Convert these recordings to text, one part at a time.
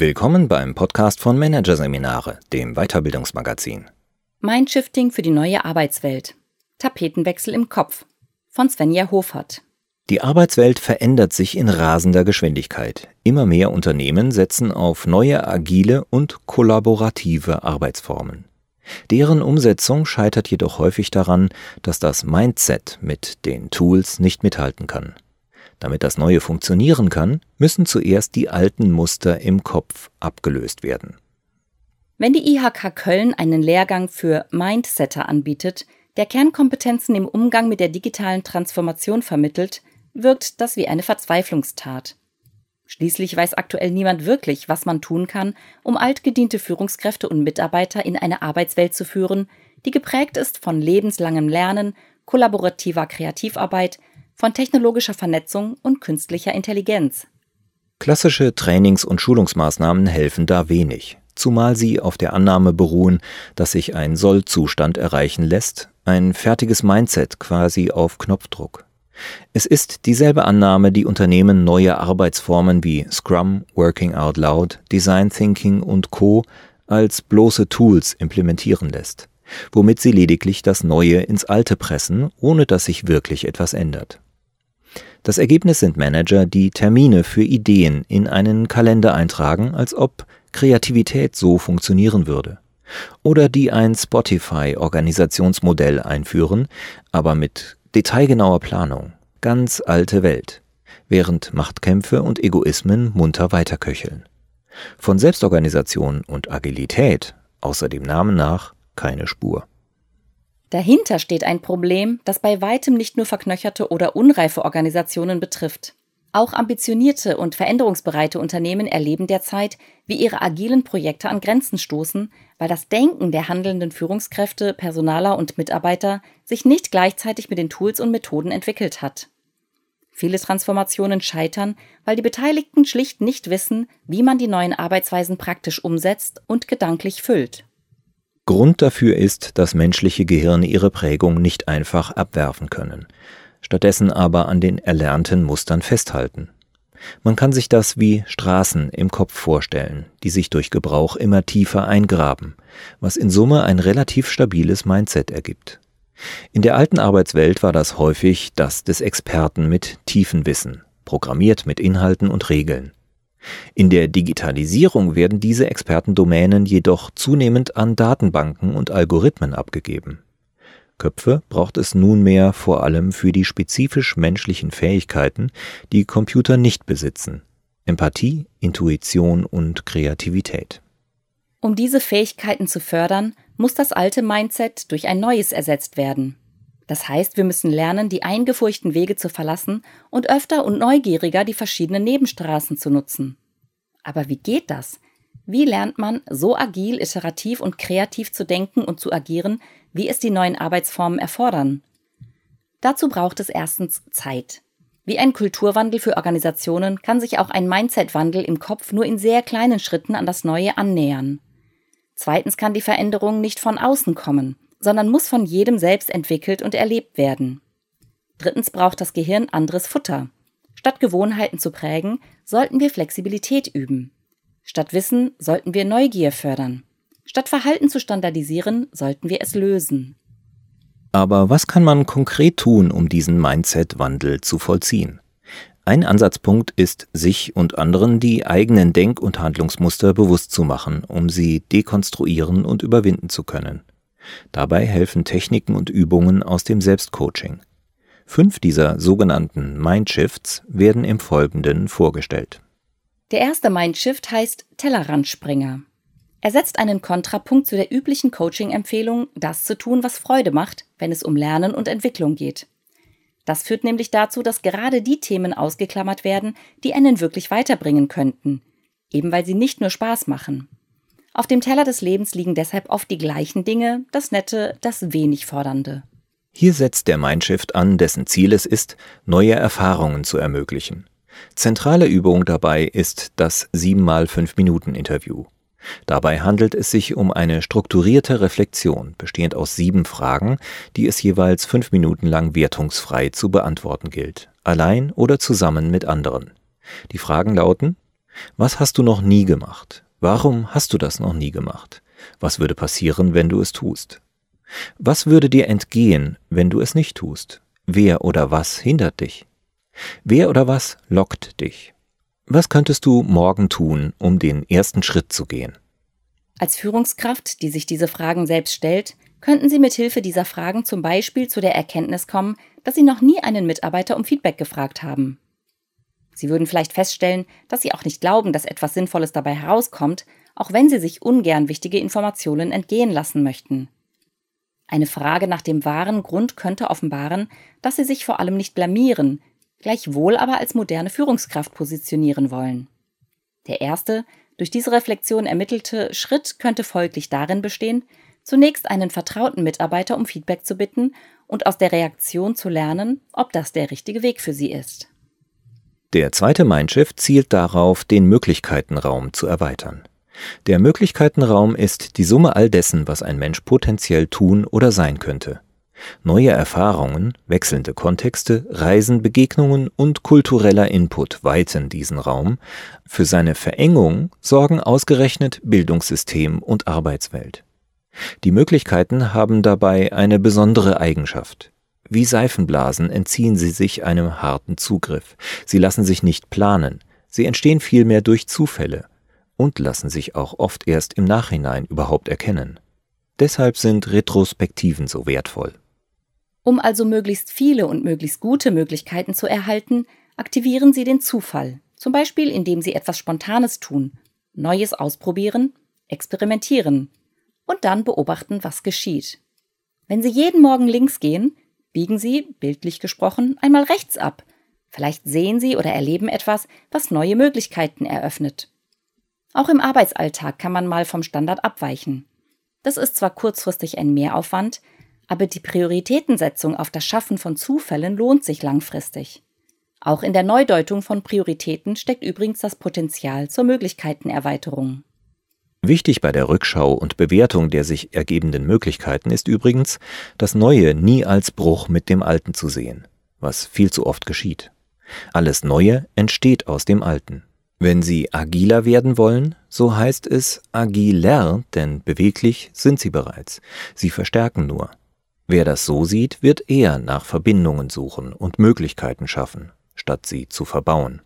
Willkommen beim Podcast von Managerseminare, dem Weiterbildungsmagazin. Mindshifting für die neue Arbeitswelt. Tapetenwechsel im Kopf von Svenja Hofert. Die Arbeitswelt verändert sich in rasender Geschwindigkeit. Immer mehr Unternehmen setzen auf neue agile und kollaborative Arbeitsformen. Deren Umsetzung scheitert jedoch häufig daran, dass das Mindset mit den Tools nicht mithalten kann. Damit das Neue funktionieren kann, müssen zuerst die alten Muster im Kopf abgelöst werden. Wenn die IHK Köln einen Lehrgang für Mindsetter anbietet, der Kernkompetenzen im Umgang mit der digitalen Transformation vermittelt, wirkt das wie eine Verzweiflungstat. Schließlich weiß aktuell niemand wirklich, was man tun kann, um altgediente Führungskräfte und Mitarbeiter in eine Arbeitswelt zu führen, die geprägt ist von lebenslangem Lernen, kollaborativer Kreativarbeit, von technologischer Vernetzung und künstlicher Intelligenz. Klassische Trainings- und Schulungsmaßnahmen helfen da wenig, zumal sie auf der Annahme beruhen, dass sich ein Sollzustand erreichen lässt, ein fertiges Mindset quasi auf Knopfdruck. Es ist dieselbe Annahme, die Unternehmen neue Arbeitsformen wie Scrum, Working Out Loud, Design Thinking und Co. als bloße Tools implementieren lässt, womit sie lediglich das Neue ins Alte pressen, ohne dass sich wirklich etwas ändert. Das Ergebnis sind Manager, die Termine für Ideen in einen Kalender eintragen, als ob Kreativität so funktionieren würde. Oder die ein Spotify-Organisationsmodell einführen, aber mit detailgenauer Planung. Ganz alte Welt. Während Machtkämpfe und Egoismen munter weiterköcheln. Von Selbstorganisation und Agilität, außer dem Namen nach, keine Spur. Dahinter steht ein Problem, das bei weitem nicht nur verknöcherte oder unreife Organisationen betrifft. Auch ambitionierte und veränderungsbereite Unternehmen erleben derzeit, wie ihre agilen Projekte an Grenzen stoßen, weil das Denken der handelnden Führungskräfte, Personaler und Mitarbeiter sich nicht gleichzeitig mit den Tools und Methoden entwickelt hat. Viele Transformationen scheitern, weil die Beteiligten schlicht nicht wissen, wie man die neuen Arbeitsweisen praktisch umsetzt und gedanklich füllt. Grund dafür ist, dass menschliche Gehirne ihre Prägung nicht einfach abwerfen können, stattdessen aber an den erlernten Mustern festhalten. Man kann sich das wie Straßen im Kopf vorstellen, die sich durch Gebrauch immer tiefer eingraben, was in Summe ein relativ stabiles Mindset ergibt. In der alten Arbeitswelt war das häufig das des Experten mit tiefen Wissen, programmiert mit Inhalten und Regeln. In der Digitalisierung werden diese Expertendomänen jedoch zunehmend an Datenbanken und Algorithmen abgegeben. Köpfe braucht es nunmehr vor allem für die spezifisch menschlichen Fähigkeiten, die Computer nicht besitzen Empathie, Intuition und Kreativität. Um diese Fähigkeiten zu fördern, muss das alte Mindset durch ein neues ersetzt werden. Das heißt, wir müssen lernen, die eingefurchten Wege zu verlassen und öfter und neugieriger die verschiedenen Nebenstraßen zu nutzen. Aber wie geht das? Wie lernt man, so agil, iterativ und kreativ zu denken und zu agieren, wie es die neuen Arbeitsformen erfordern? Dazu braucht es erstens Zeit. Wie ein Kulturwandel für Organisationen kann sich auch ein Mindset-Wandel im Kopf nur in sehr kleinen Schritten an das Neue annähern. Zweitens kann die Veränderung nicht von außen kommen sondern muss von jedem selbst entwickelt und erlebt werden. Drittens braucht das Gehirn anderes Futter. Statt Gewohnheiten zu prägen, sollten wir Flexibilität üben. Statt Wissen sollten wir Neugier fördern. Statt Verhalten zu standardisieren, sollten wir es lösen. Aber was kann man konkret tun, um diesen Mindset-Wandel zu vollziehen? Ein Ansatzpunkt ist, sich und anderen die eigenen Denk- und Handlungsmuster bewusst zu machen, um sie dekonstruieren und überwinden zu können. Dabei helfen Techniken und Übungen aus dem Selbstcoaching. Fünf dieser sogenannten Mindshifts werden im Folgenden vorgestellt. Der erste Mindshift heißt Tellerrandspringer. Er setzt einen Kontrapunkt zu der üblichen Coaching-Empfehlung, das zu tun, was Freude macht, wenn es um Lernen und Entwicklung geht. Das führt nämlich dazu, dass gerade die Themen ausgeklammert werden, die einen wirklich weiterbringen könnten, eben weil sie nicht nur Spaß machen. Auf dem Teller des Lebens liegen deshalb oft die gleichen Dinge, das Nette, das wenig Fordernde. Hier setzt der Mindshift an, dessen Ziel es ist, neue Erfahrungen zu ermöglichen. Zentrale Übung dabei ist das 7x5-Minuten-Interview. Dabei handelt es sich um eine strukturierte Reflexion, bestehend aus sieben Fragen, die es jeweils fünf Minuten lang wertungsfrei zu beantworten gilt, allein oder zusammen mit anderen. Die Fragen lauten Was hast du noch nie gemacht? Warum hast du das noch nie gemacht? Was würde passieren, wenn du es tust? Was würde dir entgehen, wenn du es nicht tust? Wer oder was hindert dich? Wer oder was lockt dich? Was könntest du morgen tun, um den ersten Schritt zu gehen? Als Führungskraft, die sich diese Fragen selbst stellt, könnten Sie mit Hilfe dieser Fragen zum Beispiel zu der Erkenntnis kommen, dass Sie noch nie einen Mitarbeiter um Feedback gefragt haben. Sie würden vielleicht feststellen, dass Sie auch nicht glauben, dass etwas Sinnvolles dabei herauskommt, auch wenn Sie sich ungern wichtige Informationen entgehen lassen möchten. Eine Frage nach dem wahren Grund könnte offenbaren, dass Sie sich vor allem nicht blamieren, gleichwohl aber als moderne Führungskraft positionieren wollen. Der erste, durch diese Reflexion ermittelte Schritt könnte folglich darin bestehen, zunächst einen vertrauten Mitarbeiter um Feedback zu bitten und aus der Reaktion zu lernen, ob das der richtige Weg für sie ist. Der zweite Mindshift zielt darauf, den Möglichkeitenraum zu erweitern. Der Möglichkeitenraum ist die Summe all dessen, was ein Mensch potenziell tun oder sein könnte. Neue Erfahrungen, wechselnde Kontexte, Reisen, Begegnungen und kultureller Input weiten diesen Raum. Für seine Verengung sorgen ausgerechnet Bildungssystem und Arbeitswelt. Die Möglichkeiten haben dabei eine besondere Eigenschaft. Wie Seifenblasen entziehen sie sich einem harten Zugriff. Sie lassen sich nicht planen, sie entstehen vielmehr durch Zufälle und lassen sich auch oft erst im Nachhinein überhaupt erkennen. Deshalb sind Retrospektiven so wertvoll. Um also möglichst viele und möglichst gute Möglichkeiten zu erhalten, aktivieren Sie den Zufall, zum Beispiel indem Sie etwas Spontanes tun, Neues ausprobieren, experimentieren und dann beobachten, was geschieht. Wenn Sie jeden Morgen links gehen, biegen Sie, bildlich gesprochen, einmal rechts ab. Vielleicht sehen Sie oder erleben etwas, was neue Möglichkeiten eröffnet. Auch im Arbeitsalltag kann man mal vom Standard abweichen. Das ist zwar kurzfristig ein Mehraufwand, aber die Prioritätensetzung auf das Schaffen von Zufällen lohnt sich langfristig. Auch in der Neudeutung von Prioritäten steckt übrigens das Potenzial zur Möglichkeitenerweiterung. Wichtig bei der Rückschau und Bewertung der sich ergebenden Möglichkeiten ist übrigens, das Neue nie als Bruch mit dem Alten zu sehen, was viel zu oft geschieht. Alles Neue entsteht aus dem Alten. Wenn Sie agiler werden wollen, so heißt es agiler, denn beweglich sind Sie bereits. Sie verstärken nur. Wer das so sieht, wird eher nach Verbindungen suchen und Möglichkeiten schaffen, statt sie zu verbauen.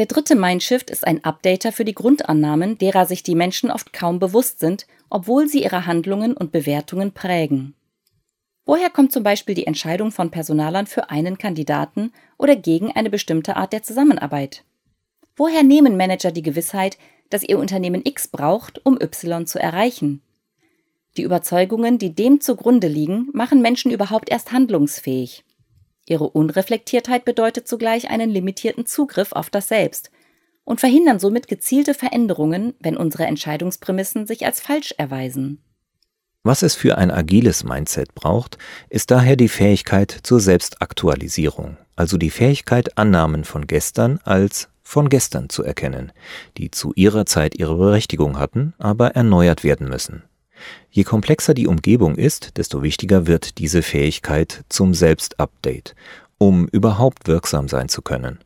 Der dritte Mindshift ist ein Updater für die Grundannahmen, derer sich die Menschen oft kaum bewusst sind, obwohl sie ihre Handlungen und Bewertungen prägen. Woher kommt zum Beispiel die Entscheidung von Personalern für einen Kandidaten oder gegen eine bestimmte Art der Zusammenarbeit? Woher nehmen Manager die Gewissheit, dass ihr Unternehmen X braucht, um Y zu erreichen? Die Überzeugungen, die dem zugrunde liegen, machen Menschen überhaupt erst handlungsfähig. Ihre Unreflektiertheit bedeutet zugleich einen limitierten Zugriff auf das Selbst und verhindern somit gezielte Veränderungen, wenn unsere Entscheidungsprämissen sich als falsch erweisen. Was es für ein agiles Mindset braucht, ist daher die Fähigkeit zur Selbstaktualisierung, also die Fähigkeit, Annahmen von gestern als von gestern zu erkennen, die zu ihrer Zeit ihre Berechtigung hatten, aber erneuert werden müssen. Je komplexer die Umgebung ist, desto wichtiger wird diese Fähigkeit zum Selbstupdate, um überhaupt wirksam sein zu können.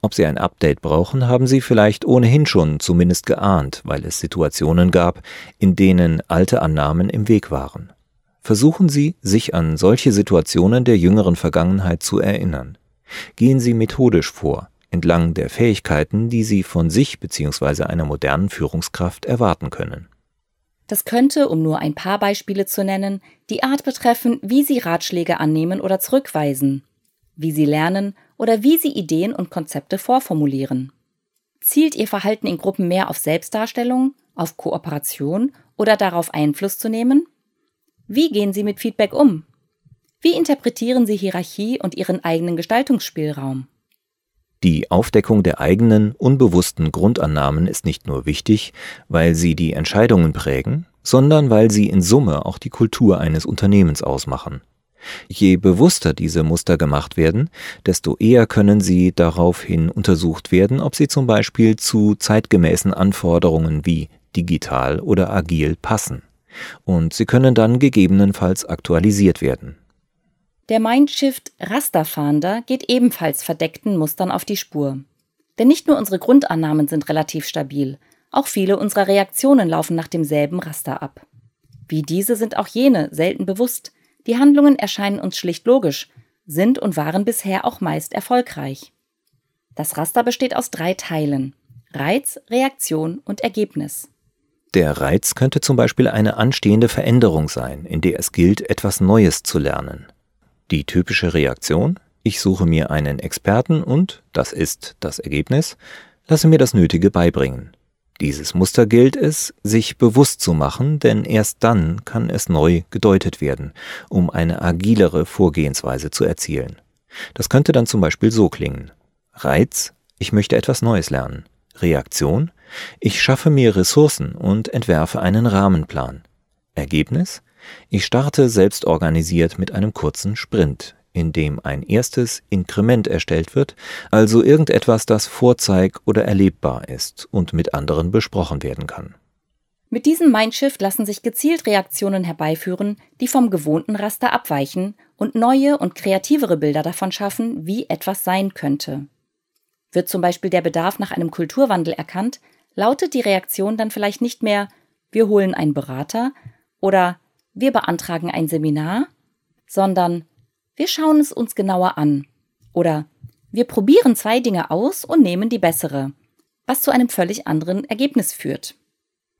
Ob Sie ein Update brauchen, haben Sie vielleicht ohnehin schon zumindest geahnt, weil es Situationen gab, in denen alte Annahmen im Weg waren. Versuchen Sie, sich an solche Situationen der jüngeren Vergangenheit zu erinnern. Gehen Sie methodisch vor, entlang der Fähigkeiten, die Sie von sich bzw. einer modernen Führungskraft erwarten können. Das könnte, um nur ein paar Beispiele zu nennen, die Art betreffen, wie Sie Ratschläge annehmen oder zurückweisen, wie Sie lernen oder wie Sie Ideen und Konzepte vorformulieren. Zielt Ihr Verhalten in Gruppen mehr auf Selbstdarstellung, auf Kooperation oder darauf Einfluss zu nehmen? Wie gehen Sie mit Feedback um? Wie interpretieren Sie Hierarchie und Ihren eigenen Gestaltungsspielraum? Die Aufdeckung der eigenen, unbewussten Grundannahmen ist nicht nur wichtig, weil sie die Entscheidungen prägen, sondern weil sie in Summe auch die Kultur eines Unternehmens ausmachen. Je bewusster diese Muster gemacht werden, desto eher können sie daraufhin untersucht werden, ob sie zum Beispiel zu zeitgemäßen Anforderungen wie digital oder agil passen. Und sie können dann gegebenenfalls aktualisiert werden. Der Mindshift Rasterfahnder geht ebenfalls verdeckten Mustern auf die Spur. Denn nicht nur unsere Grundannahmen sind relativ stabil, auch viele unserer Reaktionen laufen nach demselben Raster ab. Wie diese sind auch jene selten bewusst. Die Handlungen erscheinen uns schlicht logisch, sind und waren bisher auch meist erfolgreich. Das Raster besteht aus drei Teilen Reiz, Reaktion und Ergebnis. Der Reiz könnte zum Beispiel eine anstehende Veränderung sein, in der es gilt, etwas Neues zu lernen. Die typische Reaktion ich suche mir einen Experten und, das ist das Ergebnis, lasse mir das Nötige beibringen. Dieses Muster gilt es, sich bewusst zu machen, denn erst dann kann es neu gedeutet werden, um eine agilere Vorgehensweise zu erzielen. Das könnte dann zum Beispiel so klingen. Reiz, ich möchte etwas Neues lernen. Reaktion, ich schaffe mir Ressourcen und entwerfe einen Rahmenplan. Ergebnis, ich starte selbstorganisiert mit einem kurzen Sprint, in dem ein erstes Inkrement erstellt wird, also irgendetwas, das vorzeig- oder erlebbar ist und mit anderen besprochen werden kann. Mit diesem Mindshift lassen sich gezielt Reaktionen herbeiführen, die vom gewohnten Raster abweichen und neue und kreativere Bilder davon schaffen, wie etwas sein könnte. Wird zum Beispiel der Bedarf nach einem Kulturwandel erkannt, lautet die Reaktion dann vielleicht nicht mehr wir holen einen Berater oder wir beantragen ein Seminar, sondern wir schauen es uns genauer an. Oder wir probieren zwei Dinge aus und nehmen die bessere, was zu einem völlig anderen Ergebnis führt.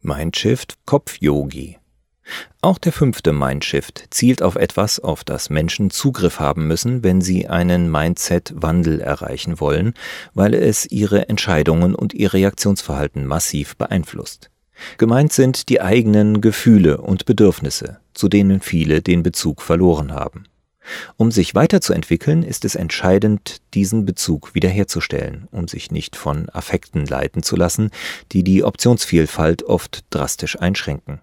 Mindshift Kopf-Yogi. Auch der fünfte Mindshift zielt auf etwas, auf das Menschen Zugriff haben müssen, wenn sie einen Mindset-Wandel erreichen wollen, weil es ihre Entscheidungen und ihr Reaktionsverhalten massiv beeinflusst. Gemeint sind die eigenen Gefühle und Bedürfnisse, zu denen viele den Bezug verloren haben. Um sich weiterzuentwickeln, ist es entscheidend, diesen Bezug wiederherzustellen, um sich nicht von Affekten leiten zu lassen, die die Optionsvielfalt oft drastisch einschränken.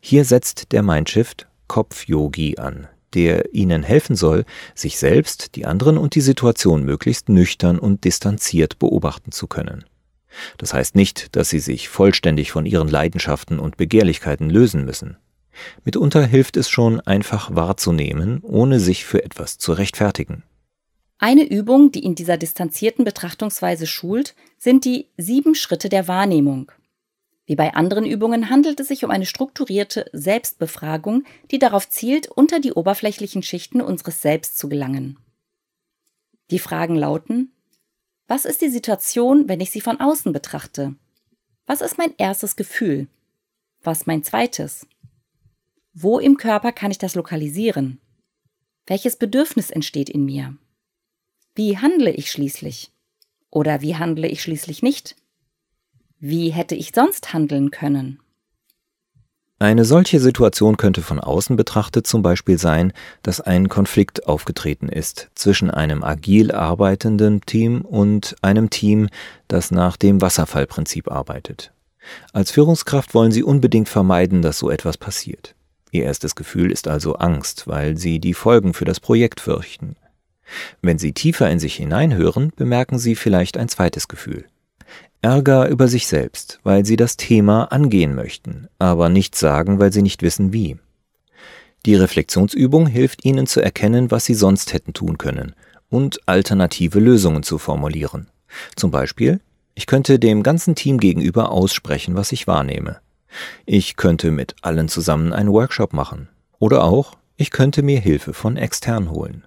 Hier setzt der Mindshift Kopf-Yogi an, der Ihnen helfen soll, sich selbst, die anderen und die Situation möglichst nüchtern und distanziert beobachten zu können. Das heißt nicht, dass Sie sich vollständig von Ihren Leidenschaften und Begehrlichkeiten lösen müssen. Mitunter hilft es schon, einfach wahrzunehmen, ohne sich für etwas zu rechtfertigen. Eine Übung, die in dieser distanzierten Betrachtungsweise schult, sind die sieben Schritte der Wahrnehmung. Wie bei anderen Übungen handelt es sich um eine strukturierte Selbstbefragung, die darauf zielt, unter die oberflächlichen Schichten unseres Selbst zu gelangen. Die Fragen lauten Was ist die Situation, wenn ich sie von außen betrachte? Was ist mein erstes Gefühl? Was mein zweites? Wo im Körper kann ich das lokalisieren? Welches Bedürfnis entsteht in mir? Wie handle ich schließlich? Oder wie handle ich schließlich nicht? Wie hätte ich sonst handeln können? Eine solche Situation könnte von außen betrachtet zum Beispiel sein, dass ein Konflikt aufgetreten ist zwischen einem agil arbeitenden Team und einem Team, das nach dem Wasserfallprinzip arbeitet. Als Führungskraft wollen Sie unbedingt vermeiden, dass so etwas passiert. Ihr erstes Gefühl ist also Angst, weil Sie die Folgen für das Projekt fürchten. Wenn Sie tiefer in sich hineinhören, bemerken Sie vielleicht ein zweites Gefühl. Ärger über sich selbst, weil Sie das Thema angehen möchten, aber nicht sagen, weil Sie nicht wissen wie. Die Reflexionsübung hilft Ihnen zu erkennen, was Sie sonst hätten tun können und alternative Lösungen zu formulieren. Zum Beispiel, ich könnte dem ganzen Team gegenüber aussprechen, was ich wahrnehme. Ich könnte mit allen zusammen einen Workshop machen. Oder auch, ich könnte mir Hilfe von extern holen.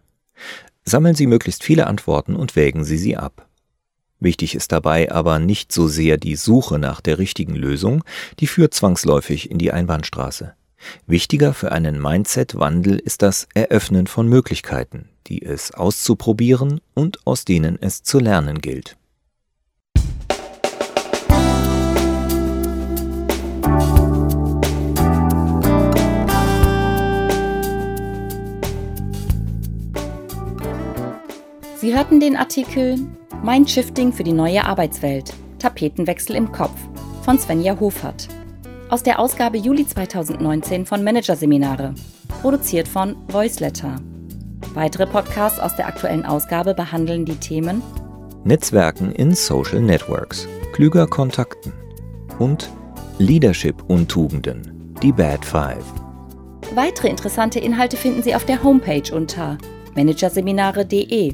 Sammeln Sie möglichst viele Antworten und wägen Sie sie ab. Wichtig ist dabei aber nicht so sehr die Suche nach der richtigen Lösung, die führt zwangsläufig in die Einbahnstraße. Wichtiger für einen Mindset-Wandel ist das Eröffnen von Möglichkeiten, die es auszuprobieren und aus denen es zu lernen gilt. Sie hörten den Artikel Mindshifting für die neue Arbeitswelt. Tapetenwechsel im Kopf von Svenja Hofert. Aus der Ausgabe Juli 2019 von Managerseminare. Produziert von Voiceletter. Weitere Podcasts aus der aktuellen Ausgabe behandeln die Themen Netzwerken in Social Networks, klüger Kontakten und Leadership und Tugenden, die Bad Five. Weitere interessante Inhalte finden Sie auf der Homepage unter managerseminare.de